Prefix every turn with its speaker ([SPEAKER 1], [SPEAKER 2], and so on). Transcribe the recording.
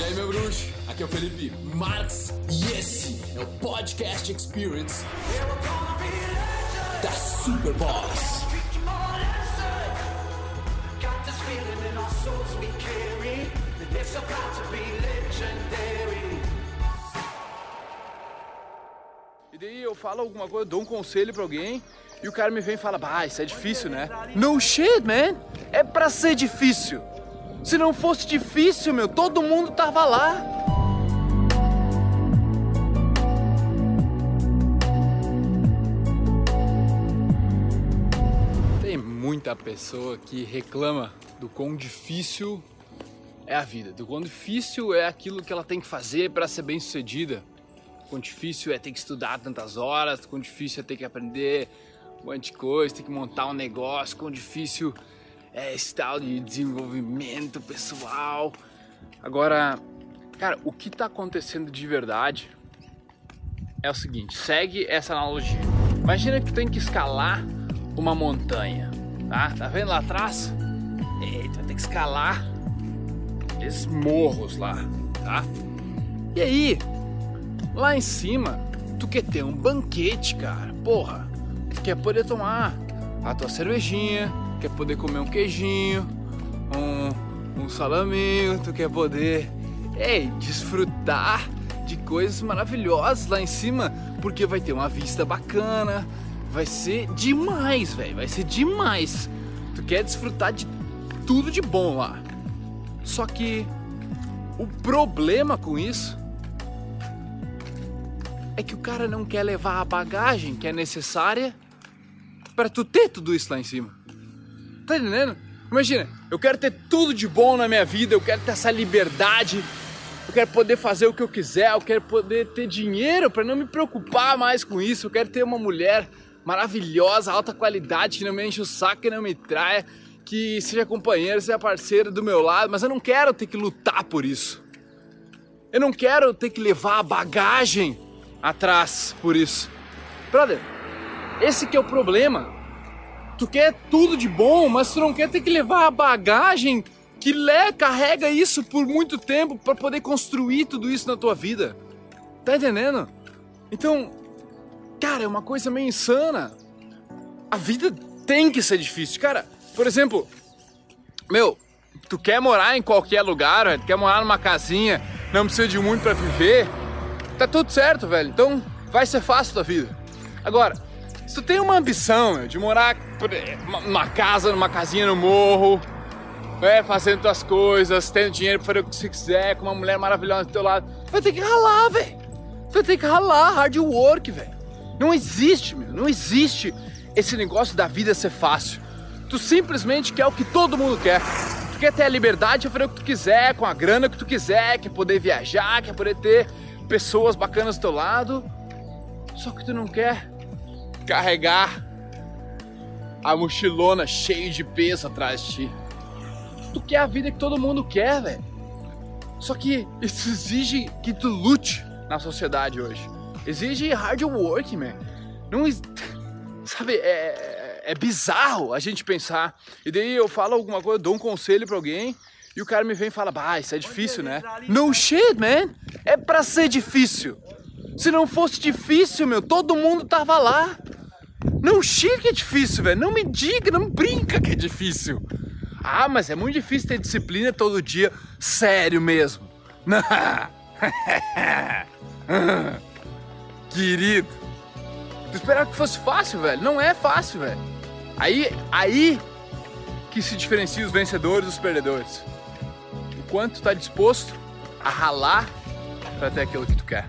[SPEAKER 1] E aí, meu bruxo? Aqui é o Felipe Marx e esse é o Podcast Experience da Superboss.
[SPEAKER 2] E daí eu falo alguma coisa, dou um conselho pra alguém e o cara me vem e fala, bah, isso é difícil, né? No shit, man! É pra ser difícil! Se não fosse difícil, meu, todo mundo tava lá! Tem muita pessoa que reclama do quão difícil é a vida, do quão difícil é aquilo que ela tem que fazer para ser bem sucedida. Quão difícil é ter que estudar tantas horas, quão difícil é ter que aprender um monte de coisa, ter que montar um negócio, quão difícil é esse tal de desenvolvimento pessoal. Agora, cara, o que tá acontecendo de verdade é o seguinte, segue essa analogia. Imagina que tu tem que escalar uma montanha, tá? Tá vendo lá atrás? Eita, vai ter que escalar esses morros lá, tá? E aí, lá em cima, tu quer ter um banquete, cara. Porra, tu quer poder tomar a tua cervejinha, quer poder comer um queijinho, um, um salaminho, tu quer poder, ei, desfrutar de coisas maravilhosas lá em cima, porque vai ter uma vista bacana, vai ser demais, velho, vai ser demais. Tu quer desfrutar de tudo de bom lá. Só que o problema com isso é que o cara não quer levar a bagagem que é necessária para tu ter tudo isso lá em cima. Tá entendendo? Imagina, eu quero ter tudo de bom na minha vida, eu quero ter essa liberdade, eu quero poder fazer o que eu quiser, eu quero poder ter dinheiro para não me preocupar mais com isso, eu quero ter uma mulher maravilhosa, alta qualidade, que não me enche o saco, que não me traia, que seja companheira, seja parceira do meu lado, mas eu não quero ter que lutar por isso. Eu não quero ter que levar a bagagem atrás por isso. Brother, esse que é o problema. Tu quer tudo de bom, mas tu não quer ter que levar a bagagem que lê, carrega isso por muito tempo para poder construir tudo isso na tua vida. Tá entendendo? Então, cara, é uma coisa meio insana. A vida tem que ser difícil. Cara, por exemplo, meu, tu quer morar em qualquer lugar, tu quer morar numa casinha, não precisa de muito para viver, tá tudo certo, velho. Então vai ser fácil a tua vida. Agora, se tu tem uma ambição meu, de morar numa casa, numa casinha no morro, é, fazendo tuas coisas, tendo dinheiro pra fazer o que você quiser, com uma mulher maravilhosa do teu lado, vai ter que ralar, velho. Vai ter que ralar, hard work, velho. Não existe, meu, não existe esse negócio da vida ser fácil. Tu simplesmente quer o que todo mundo quer. Tu quer ter a liberdade de fazer o que tu quiser, com a grana que tu quiser, quer poder viajar, quer poder ter pessoas bacanas do teu lado. Só que tu não quer carregar a mochilona cheia de peso atrás de ti. Tu quer a vida que todo mundo quer, velho. Só que isso exige que tu lute na sociedade hoje. Exige hard work, man. Não, sabe, é, é bizarro a gente pensar. E daí eu falo alguma coisa, dou um conselho pra alguém e o cara me vem e fala, bah, isso é difícil, né? No shit, man. É pra ser difícil. Se não fosse difícil, meu, todo mundo tava lá. Não shit que é difícil, velho. Não me diga, não brinca que é difícil. Ah, mas é muito difícil ter disciplina todo dia. Sério mesmo. Querido. Tu esperava que fosse fácil, velho. Não é fácil, velho. Aí, aí que se diferencia os vencedores dos perdedores. O quanto tu tá disposto a ralar para ter aquilo que tu quer.